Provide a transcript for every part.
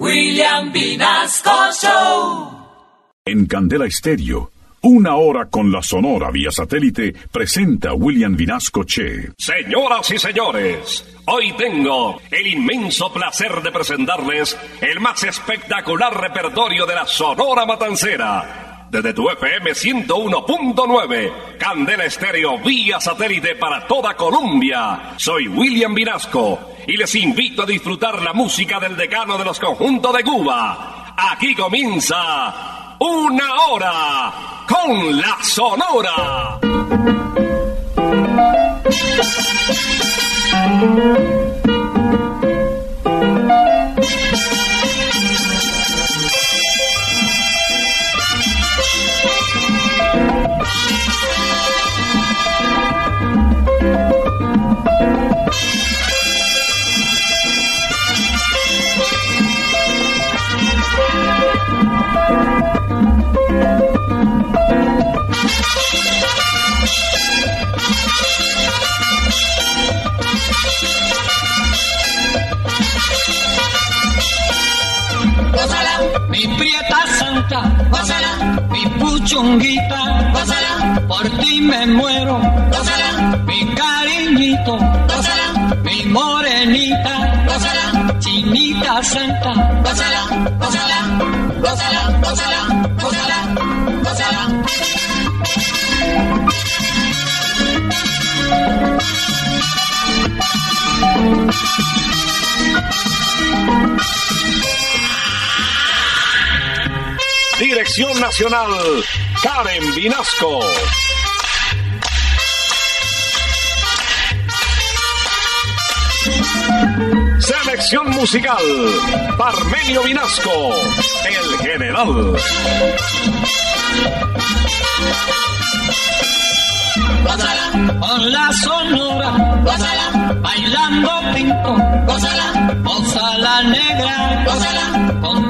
William Vinasco Show. En Candela Estéreo, una hora con la Sonora vía satélite presenta William Vinasco Che. Señoras y señores, hoy tengo el inmenso placer de presentarles el más espectacular repertorio de la Sonora Matancera. Desde tu FM 101.9, Candela Estéreo vía satélite para toda Colombia. Soy William Vinasco y les invito a disfrutar la música del decano de los conjuntos de Cuba. Aquí comienza una hora con la Sonora. Prieta santa, gózala, mi puchunguita, gózala, por ti me muero, gózala, mi cariñito, gózala, mi morenita, gózala, chinita santa, gózala, gózala, gózala, gózala, gózala, gózala. Nacional, Karen Vinasco. Selección musical, Parmenio Vinasco, el general. Con la sonora, gózala, bailando pinto, gózala, gózala negra, gózala, con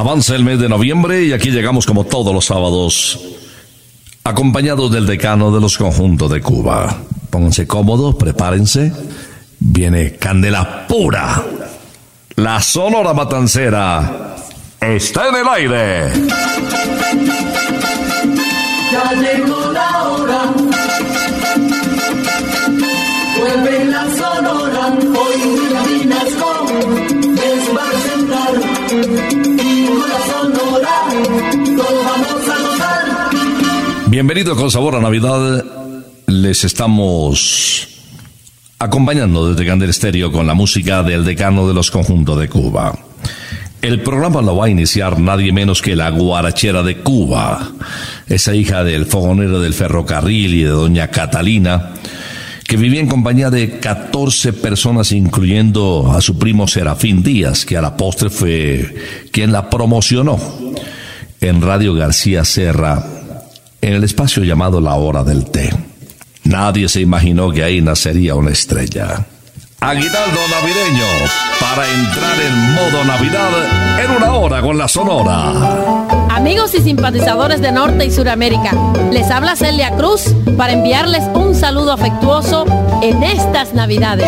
Avanza el mes de noviembre y aquí llegamos como todos los sábados, acompañados del decano de los conjuntos de Cuba. Pónganse cómodos, prepárense. Viene Candela Pura. La Sonora Matancera está en el aire. Ya llegó la hora. Vuelve la sonora. Hoy con la Bienvenidos con sabor a Navidad. Les estamos acompañando desde Candel Estéreo con la música del decano de los conjuntos de Cuba. El programa lo va a iniciar nadie menos que la guarachera de Cuba, esa hija del fogonero del ferrocarril y de doña Catalina, que vivía en compañía de 14 personas, incluyendo a su primo Serafín Díaz, que a la postre fue quien la promocionó en Radio García Serra, en el espacio llamado La Hora del Té. Nadie se imaginó que ahí nacería una estrella. Aguinaldo navideño para entrar en modo Navidad en una hora con la Sonora. Amigos y simpatizadores de Norte y Suramérica, les habla Celia Cruz para enviarles un saludo afectuoso en estas Navidades.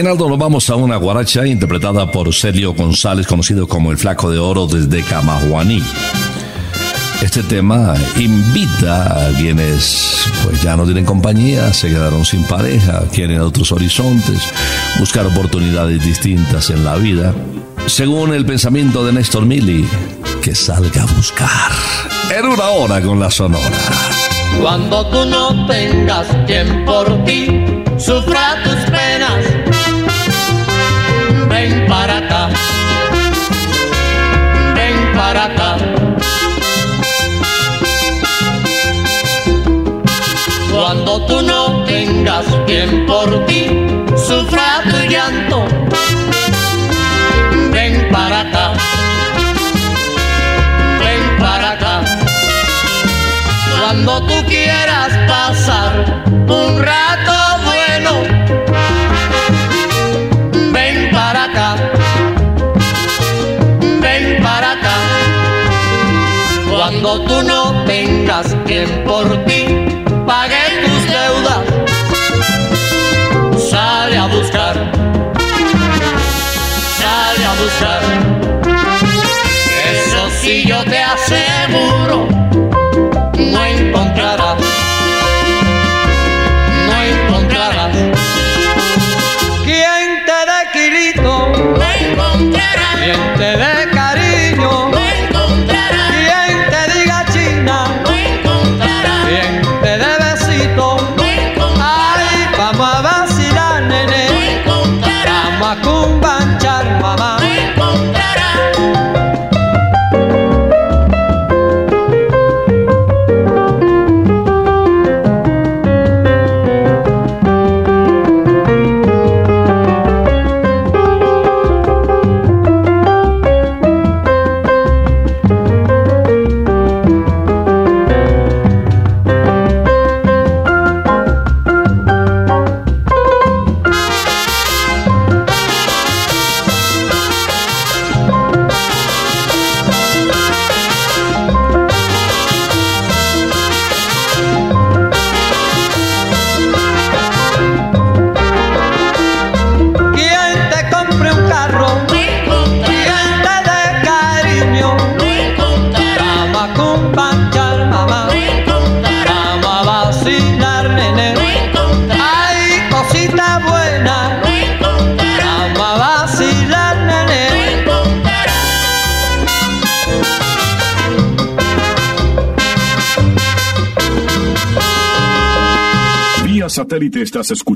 Nos vamos a una guaracha interpretada por Celio González, conocido como el Flaco de Oro desde Camajuaní. Este tema invita a quienes pues ya no tienen compañía, se quedaron sin pareja, quieren otros horizontes, buscar oportunidades distintas en la vida. Según el pensamiento de Néstor Mili, que salga a buscar. En una hora con la sonora. Cuando tú no tengas quien por ti sufra tus por ti sufra tu llanto, ven para acá, ven para acá. Cuando tú quieras pasar un rato cuando tú no tengas quien por ti pague puro.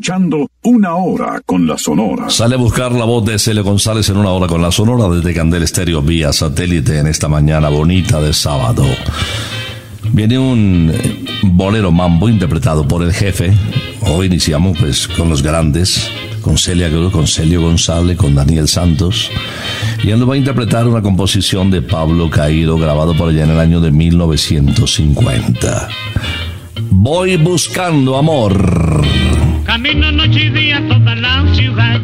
Escuchando Una Hora con la Sonora. Sale a buscar la voz de Celio González en Una Hora con la Sonora desde Candel Estéreo vía satélite en esta mañana bonita de sábado. Viene un eh, bolero mambo interpretado por el jefe. Hoy iniciamos pues con los grandes, con Celia con Celio González, con Daniel Santos. Y él nos va a interpretar una composición de Pablo Cairo grabado por allá en el año de 1950. Voy buscando amor. Camino noche y día toda la ciudad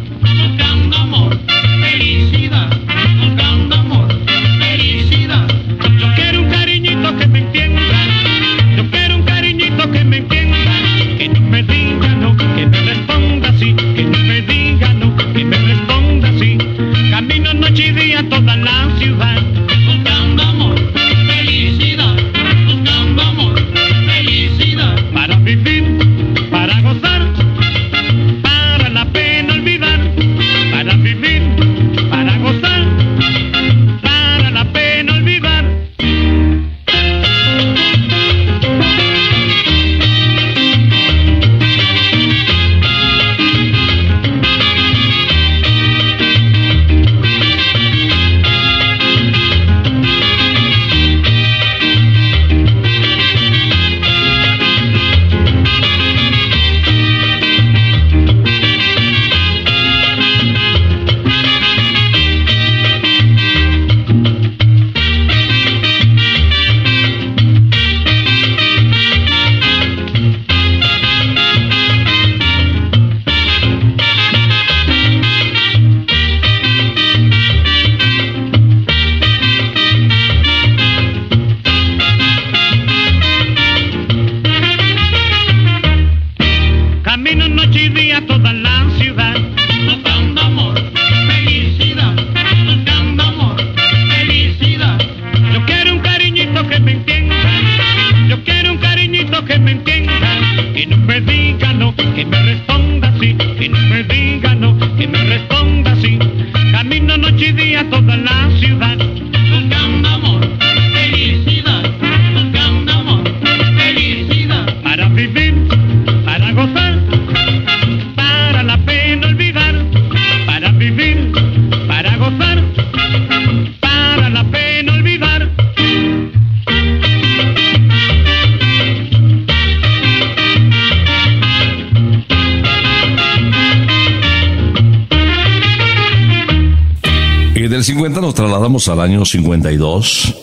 trasladamos al año 52,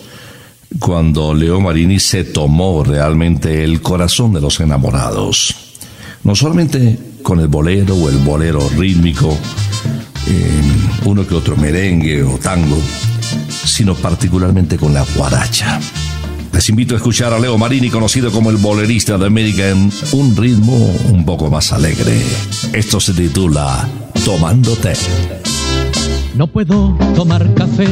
cuando Leo Marini se tomó realmente el corazón de los enamorados. No solamente con el bolero o el bolero rítmico, eh, uno que otro merengue o tango, sino particularmente con la guaracha. Les invito a escuchar a Leo Marini, conocido como el bolerista de América, en un ritmo un poco más alegre. Esto se titula Tomándote. No puedo tomar café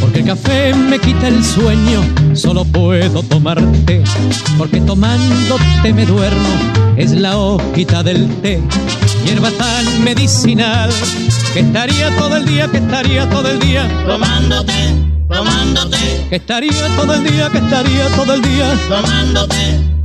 porque el café me quita el sueño. Solo puedo tomar té porque tomándote me duermo. Es la hojita del té, hierba tan medicinal que estaría todo el día, que estaría todo el día, Tomándote, tomándote, que estaría todo el día, que estaría todo el día. tomándote,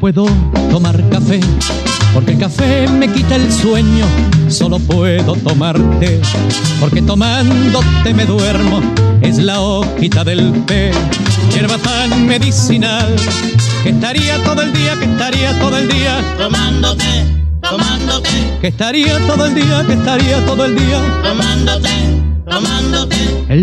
Puedo tomar café porque el café me quita el sueño. Solo puedo tomar té porque tomándote me duermo. Es la hojita del té, hierba tan medicinal que estaría todo el día, que estaría todo el día, Tomándote, tomándote, que estaría todo el día, que estaría todo el día. tomándote,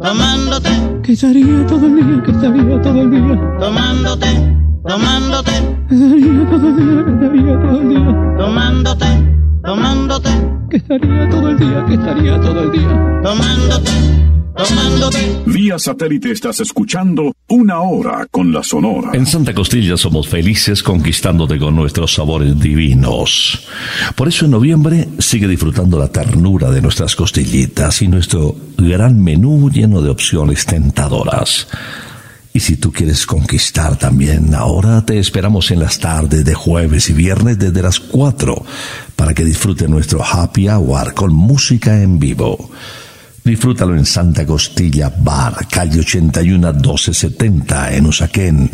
tomándote, que estaría todo el día, que estaría todo el día. Tomándote, tomándote, que estaría todo el día, que estaría todo el día. Tomándote, tomándote, que estaría todo el día, que estaría todo el día. Tomándote, tomándote. Vía satélite estás escuchando Una Hora con la Sonora. En Santa Costilla somos felices conquistándote con nuestros sabores divinos. Por eso en noviembre sigue disfrutando la ternura de nuestras costillitas y nuestro gran menú lleno de opciones tentadoras. Y si tú quieres conquistar también, ahora te esperamos en las tardes de jueves y viernes desde las 4 para que disfrute nuestro happy hour con música en vivo. Disfrútalo en Santa Costilla Bar, calle 81 1270 en Usaquén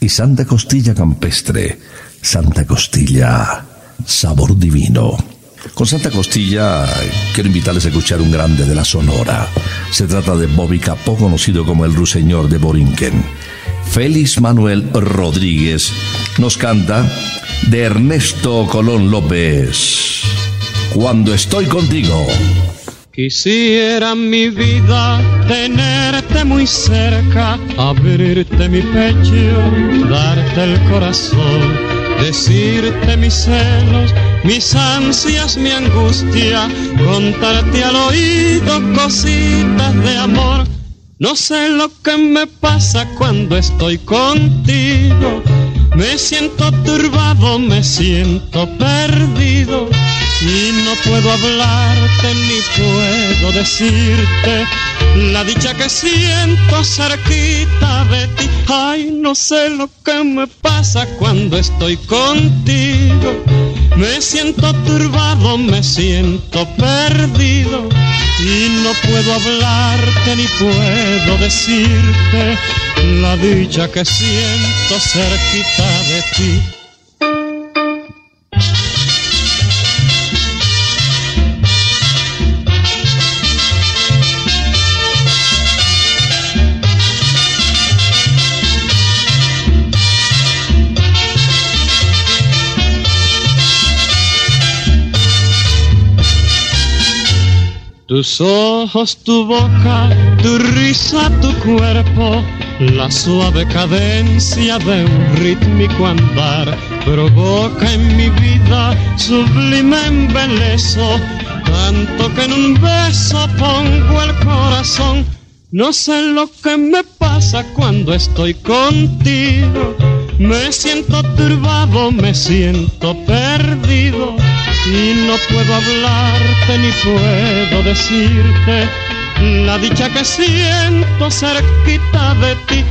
y Santa Costilla Campestre, Santa Costilla, sabor divino. Con Santa Costilla quiero invitarles a escuchar un grande de la Sonora. Se trata de Bobby Capó, conocido como el Ruiseñor de Borinquen. Félix Manuel Rodríguez nos canta de Ernesto Colón López. Cuando estoy contigo. Quisiera mi vida tenerte muy cerca, abrirte mi pecho, darte el corazón, decirte mis celos, mis ansias, mi angustia, contarte al oído cositas de amor. No sé lo que me pasa cuando estoy contigo, me siento turbado, me siento perdido. Y no puedo hablarte ni puedo decirte la dicha que siento cerquita de ti. Ay, no sé lo que me pasa cuando estoy contigo. Me siento turbado, me siento perdido. Y no puedo hablarte ni puedo decirte la dicha que siento cerquita de ti. Tus ojos, tu boca, tu risa, tu cuerpo, la suave cadencia de un rítmico andar, provoca en mi vida sublime embeleso, tanto que en un beso pongo el corazón. No sé lo que me pasa cuando estoy contigo, me siento turbado, me siento perdido y no puedo hablarte ni puedo decirte la dicha que siento cerquita de ti.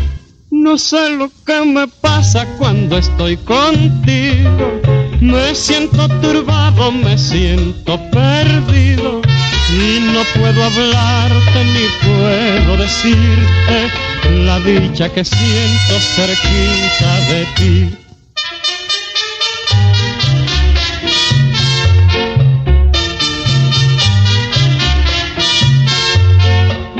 No sé lo que me pasa cuando estoy contigo. Me siento turbado, me siento perdido. Y no puedo hablarte ni puedo decirte la dicha que siento cerquita de ti.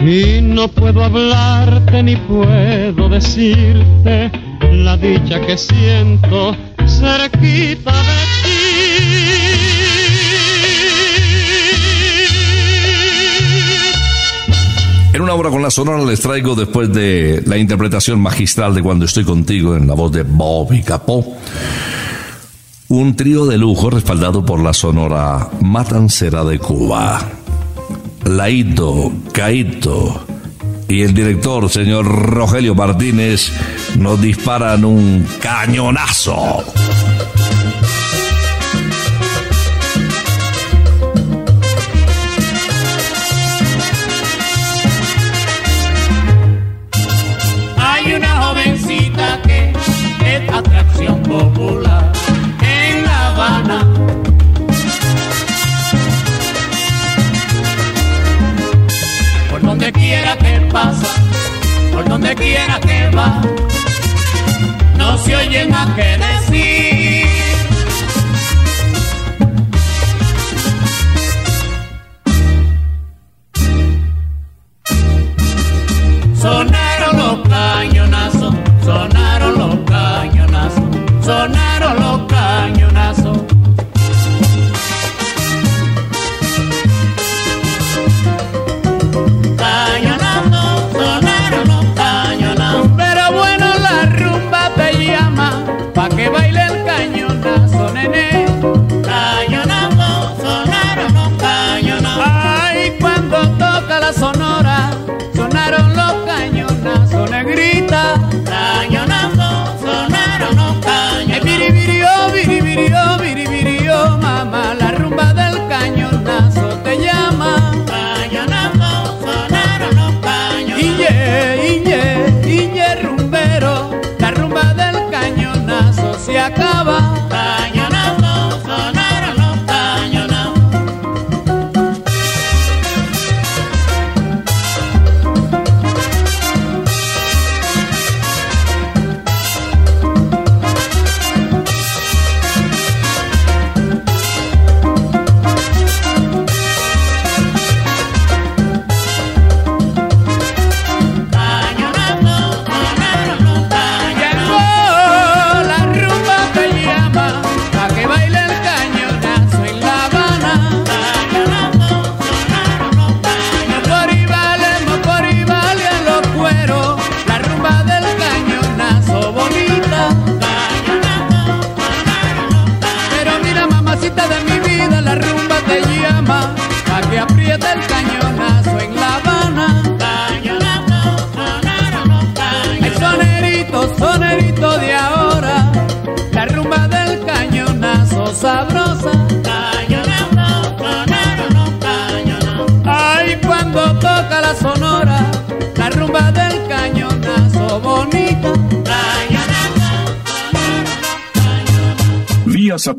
Y no puedo hablarte ni puedo decirte la dicha que siento cerquita de ti. En una hora con la sonora les traigo después de la interpretación magistral de Cuando estoy contigo en la voz de Bobby Capó. Un trío de lujo respaldado por la sonora Matancera de Cuba. Laito, Caito y el director, señor Rogelio Martínez, nos disparan un cañonazo. No se oyen a qué decir.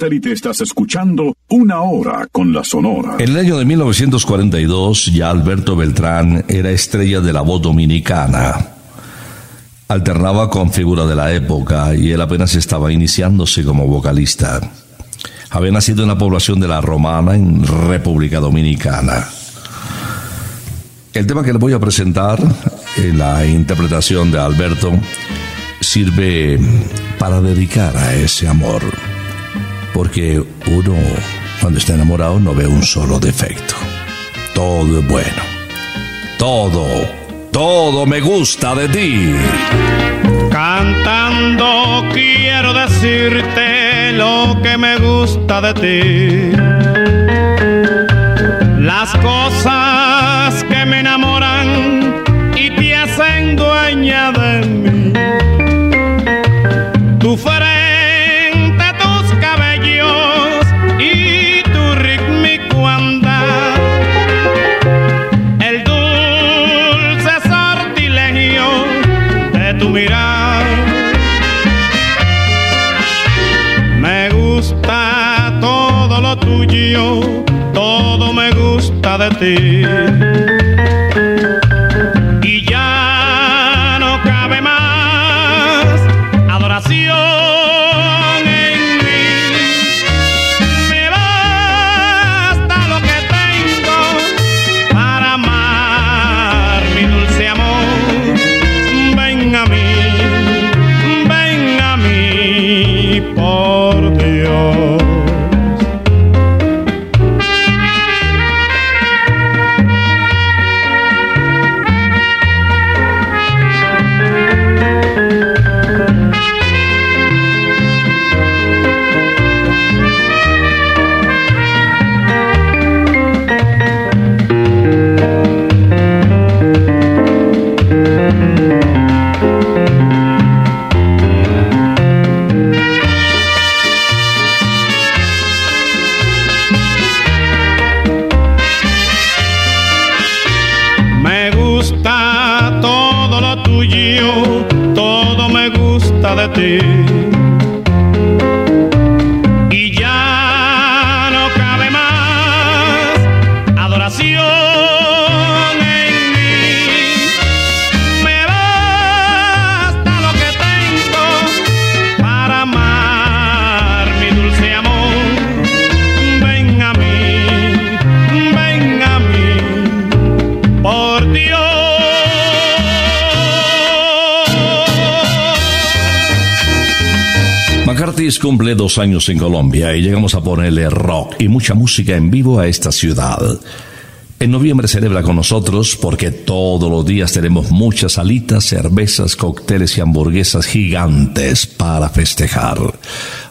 Satélite estás escuchando Una Hora con la Sonora. En el año de 1942 ya Alberto Beltrán era estrella de la voz dominicana. Alternaba con figura de la época y él apenas estaba iniciándose como vocalista. Había nacido en la población de La Romana, en República Dominicana. El tema que le voy a presentar, en la interpretación de Alberto, sirve para dedicar a ese amor. Porque uno, cuando está enamorado, no ve un solo defecto. Todo es bueno. Todo, todo me gusta de ti. Cantando quiero decirte lo que me gusta de ti. Las cosas que me enamoran y te hacen dueña gusta Me dos años en Colombia y llegamos a ponerle rock y mucha música en vivo a esta ciudad. En noviembre celebra con nosotros porque todos los días tenemos muchas salitas, cervezas, cócteles y hamburguesas gigantes para festejar.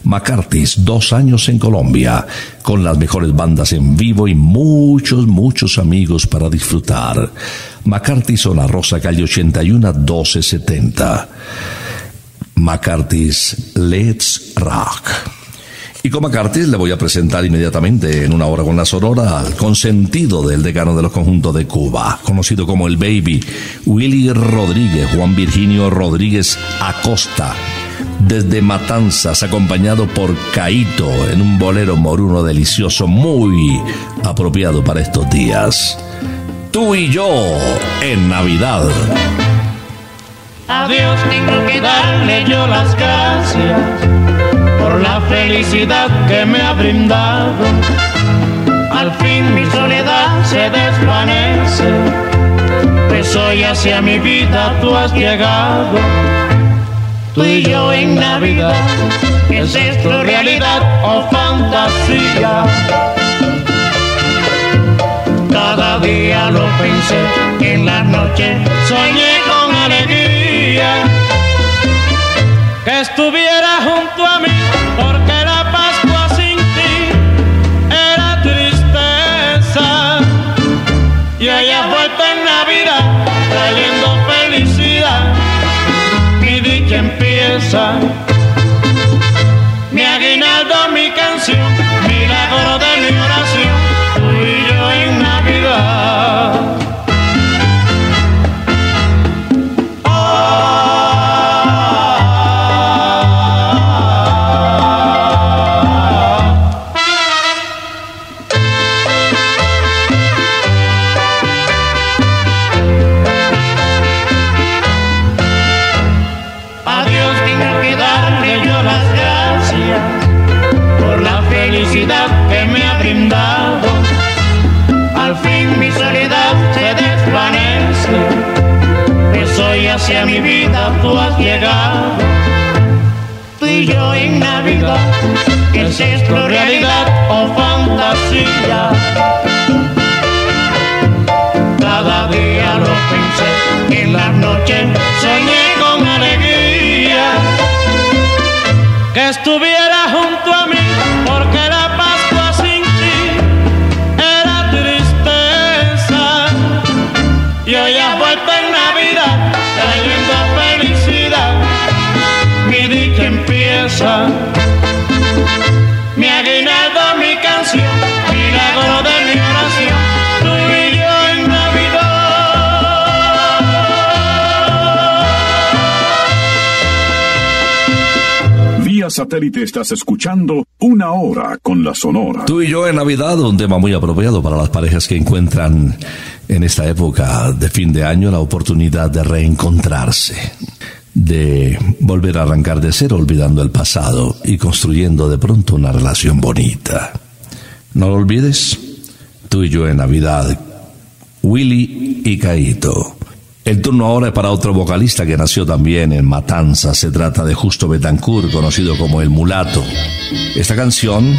McCarthy's, dos años en Colombia, con las mejores bandas en vivo y muchos, muchos amigos para disfrutar. McCarthy's Zona Rosa, calle 81 1270. McCarthy's Let's Rock. Y con McCarthy le voy a presentar inmediatamente en una hora con la sonora al consentido del decano de los conjuntos de Cuba, conocido como el Baby, Willy Rodríguez, Juan Virginio Rodríguez Acosta, desde Matanzas, acompañado por Caito en un bolero moruno delicioso, muy apropiado para estos días. Tú y yo en Navidad. A Dios tengo que darle yo las gracias por la felicidad que me ha brindado. Al fin mi soledad se desvanece, pues hoy hacia mi vida tú has llegado. Tú y yo en Navidad, ¿es esto realidad o fantasía? Cada día lo pensé, en la noche soñé que estuviera junto a mí, porque la Pascua sin ti era tristeza. Y ella vuelta en Navidad, trayendo felicidad, mi dicha empieza. Hoy hacia mi vida tú has llegado. Tú y yo en Navidad, ¿es esto realidad o fantasía? Cada día lo pensé, en la noche soñé satélite estás escuchando Una Hora con la Sonora. Tú y yo en Navidad, un tema muy apropiado para las parejas que encuentran en esta época de fin de año la oportunidad de reencontrarse, de volver a arrancar de cero olvidando el pasado y construyendo de pronto una relación bonita. No lo olvides, tú y yo en Navidad, Willy y Caito. El turno ahora es para otro vocalista que nació también en Matanza. Se trata de Justo Betancourt, conocido como El Mulato. Esta canción,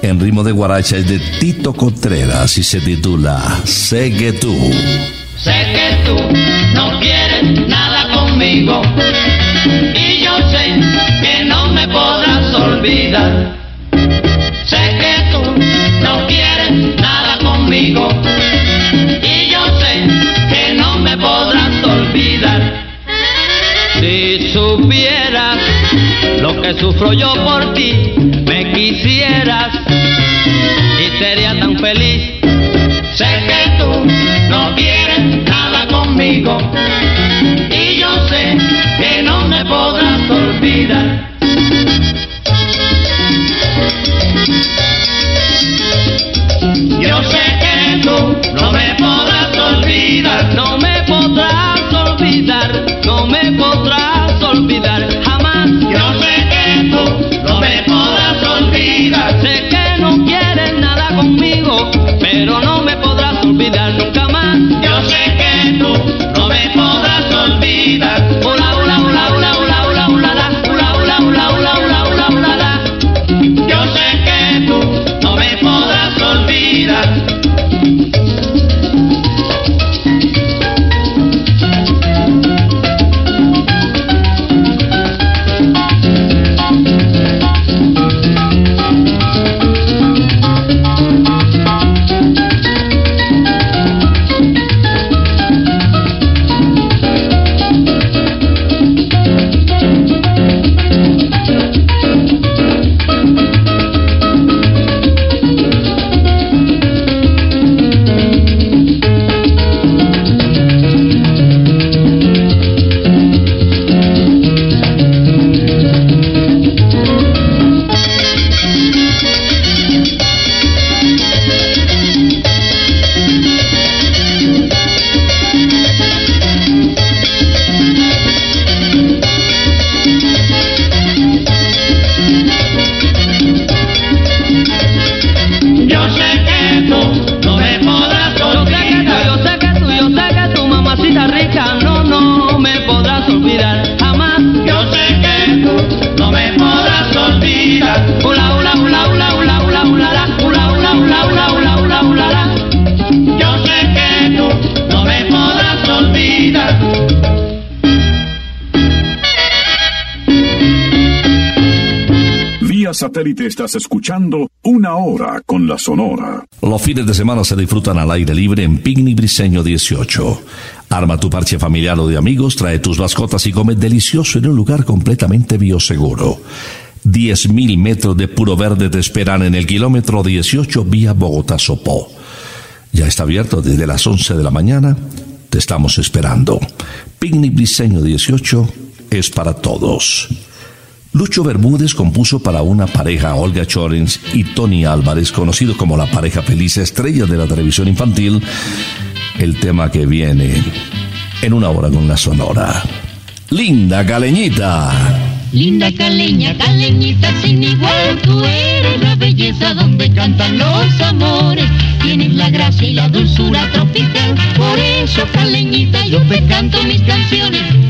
en ritmo de guaracha, es de Tito Contreras y se titula Sé que tú. Sé que tú no quieres nada conmigo y yo sé que no me podrás olvidar. Lo que sufro yo por ti, me quisieras y sería tan feliz. Satélite estás escuchando Una Hora con la Sonora. Los fines de semana se disfrutan al aire libre en Picnic Briseño 18. Arma tu parche familiar o de amigos, trae tus mascotas y come delicioso en un lugar completamente bioseguro. 10.000 metros de puro verde te esperan en el kilómetro 18 vía Bogotá-Sopó. Ya está abierto desde las 11 de la mañana. Te estamos esperando. Picnic Briseño 18 es para todos. Lucho Bermúdez compuso para una pareja, Olga Chorens y Tony Álvarez, conocido como la pareja feliz estrella de la televisión infantil, el tema que viene en una hora con la sonora. Linda Caleñita. Linda caleña, caleñita sin igual, tú eres la belleza donde cantan los amores. Tienes la gracia y la dulzura tropical, por eso caleñita yo te canto mis canciones.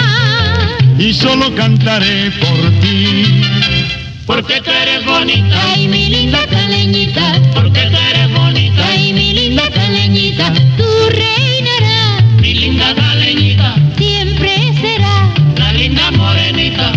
Y solo cantaré por ti. Porque tú eres bonita, Ay, mi linda caleñita, porque tú eres bonita, ay, mi linda caleñita, tú reinarás, mi linda caleñita, siempre será, la linda morenita,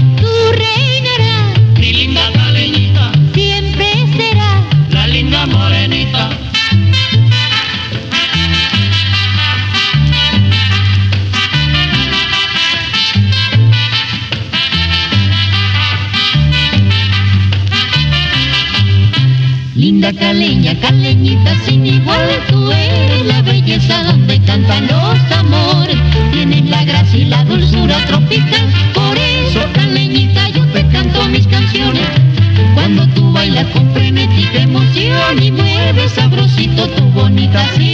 Linda caleña, caleñita sin igual, tú eres la belleza donde cantan los amores. Tienes la gracia y la dulzura tropical, por eso caleñita yo te canto mis canciones. Cuando tú bailas con frenética emoción y mueves sabrosito tu bonita cinturita,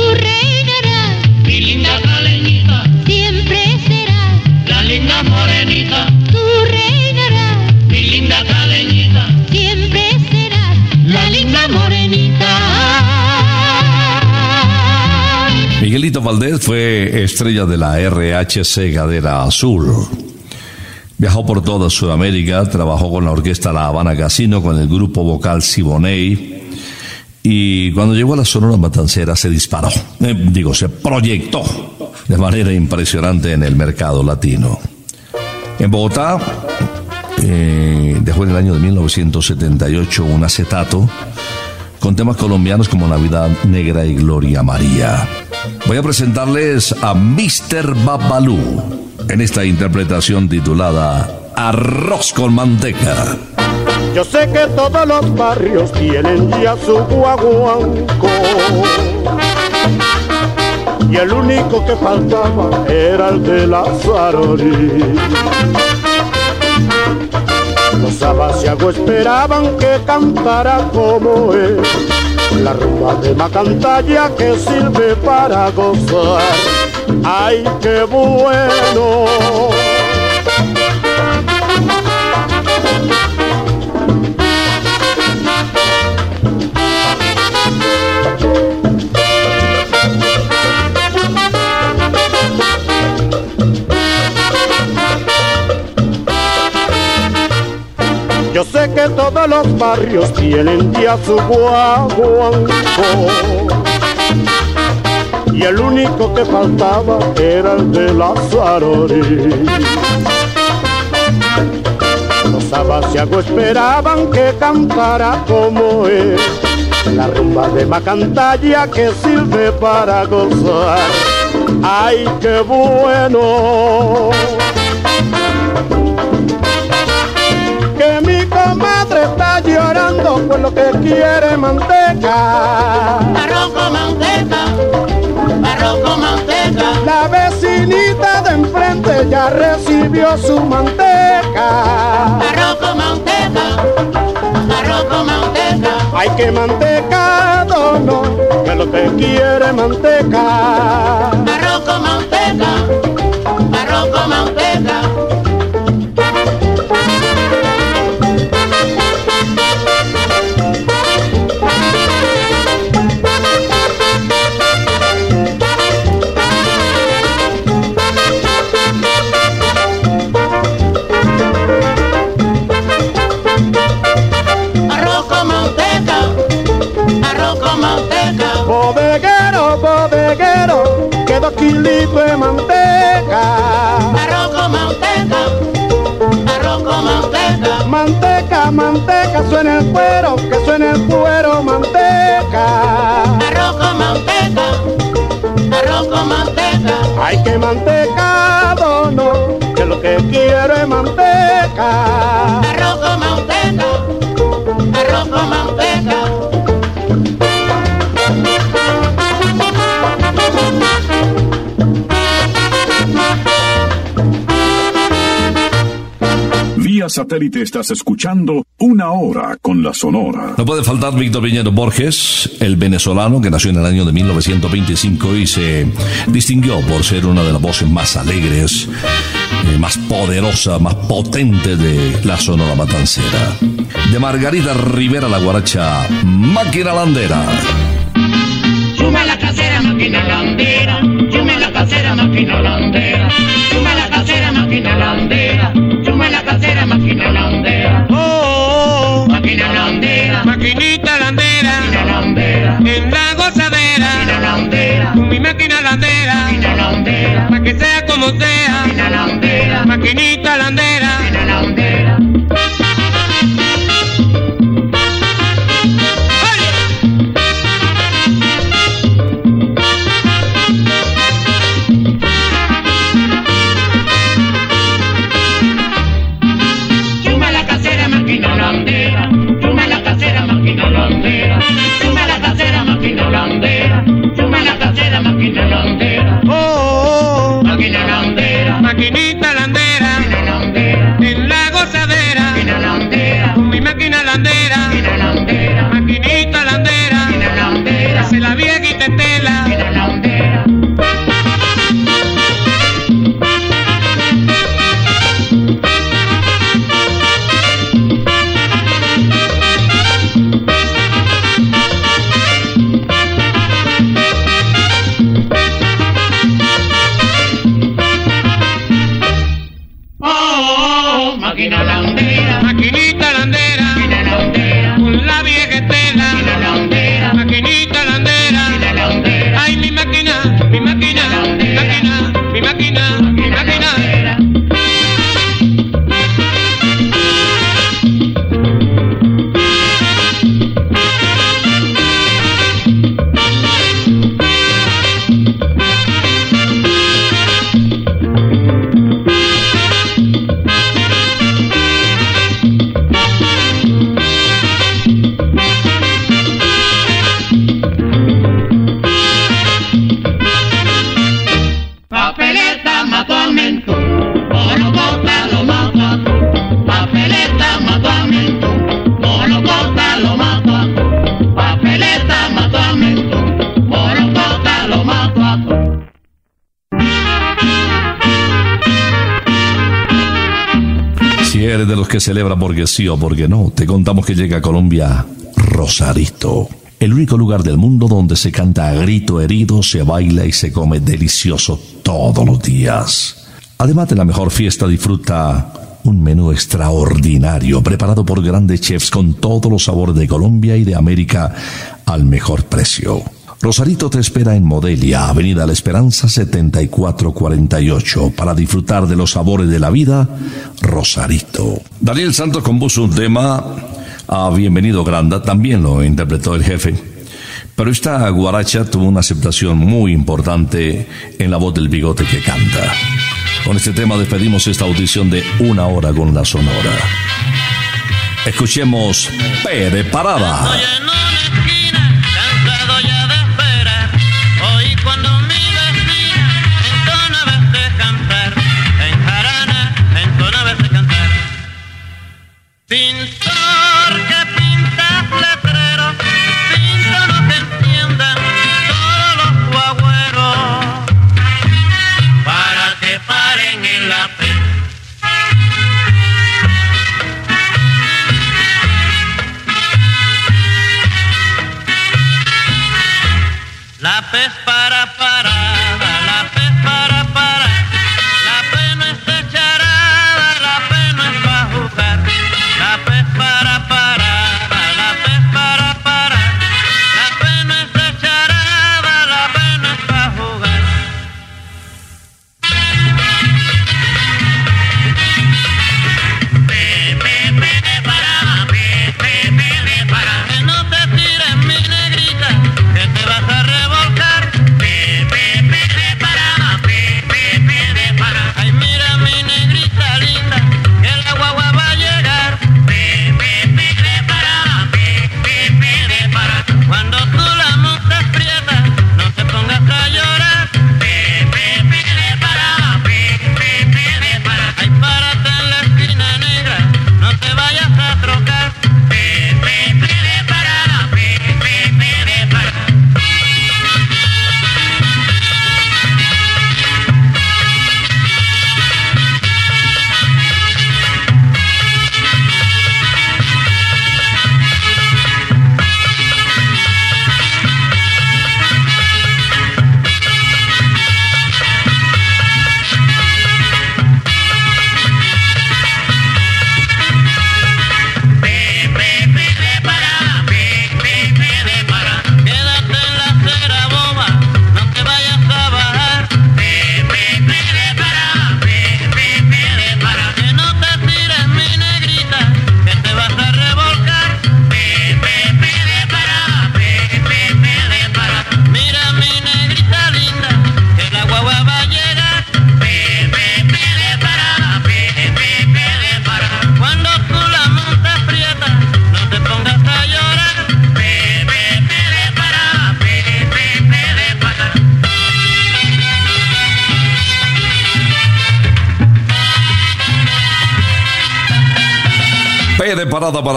Valdés fue estrella de la RHC Gadera Azul. Viajó por toda Sudamérica, trabajó con la orquesta La Habana Casino, con el grupo vocal Siboney. Y cuando llegó a la Sonora Matancera se disparó, eh, digo, se proyectó de manera impresionante en el mercado latino. En Bogotá eh, dejó en el año de 1978 un acetato con temas colombianos como Navidad Negra y Gloria María. Voy a presentarles a Mr. Babalú en esta interpretación titulada Arroz con manteca. Yo sé que todos los barrios tienen ya su guaguanco. Y el único que faltaba era el de la Sarori. Los abasiagos esperaban que cantara como él. La rumba de Macantalla que sirve para gozar. ¡Ay, qué bueno! Yo sé que todos los barrios tienen ya su guaguanco. Y el único que faltaba era el de la Sarori Los abasiagos esperaban que cantara como él. La rumba de Macantalla que sirve para gozar. ¡Ay, qué bueno! Está llorando por lo que quiere manteca. Arroz con manteca, arroz con manteca. La vecinita de enfrente ya recibió su manteca. Arroz con manteca, arroz con manteca. Hay que mantecado no, que lo que quiere manteca. Manteca, suena el cuero, que suena el cuero, manteca. Arroz con manteca, arroz con manteca. Hay que mantecado no, que lo que quiero es manteca. Arroz con manteca, arroz con manteca. Vía satélite estás escuchando Una Hora con la Sonora. No puede faltar Víctor Viñero Borges, el venezolano que nació en el año de 1925 y se distinguió por ser una de las voces más alegres, eh, más poderosa, más potente de la Sonora Matancera. De Margarita Rivera la guaracha Máquina Landera. La casera, máquina landera. La casera, máquina landera. Celebra porque sí o porque no, te contamos que llega a Colombia Rosarito. El único lugar del mundo donde se canta a grito herido, se baila y se come delicioso todos los días. Además de la mejor fiesta, disfruta un menú extraordinario preparado por grandes chefs con todos los sabores de Colombia y de América al mejor precio. Rosarito te espera en Modelia, Avenida La Esperanza 7448, para disfrutar de los sabores de la vida. Rosarito. Daniel Santos compuso un tema a Bienvenido Granda, también lo interpretó el jefe. Pero esta guaracha tuvo una aceptación muy importante en la voz del bigote que canta. Con este tema despedimos esta audición de una hora con la sonora. Escuchemos P de Parada.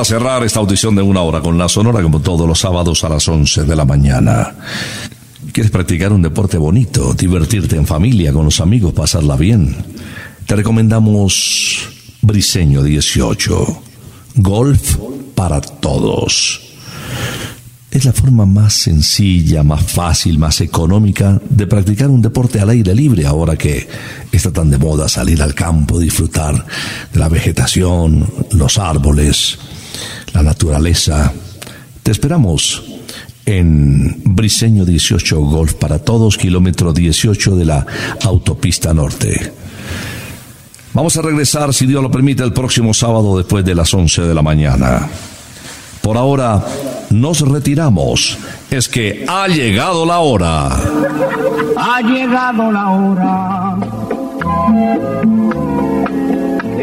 Cerrar esta audición de una hora con la Sonora como todos los sábados a las 11 de la mañana. ¿Quieres practicar un deporte bonito, divertirte en familia, con los amigos, pasarla bien? Te recomendamos Briseño 18. Golf para todos. Es la forma más sencilla, más fácil, más económica de practicar un deporte al aire libre ahora que está tan de moda salir al campo, disfrutar de la vegetación, los árboles, la naturaleza. Te esperamos en Briseño 18 Golf para todos, kilómetro 18 de la autopista norte. Vamos a regresar, si Dios lo permite, el próximo sábado después de las 11 de la mañana. Por ahora nos retiramos. Es que ha llegado la hora. Ha llegado la hora.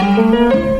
Thank you.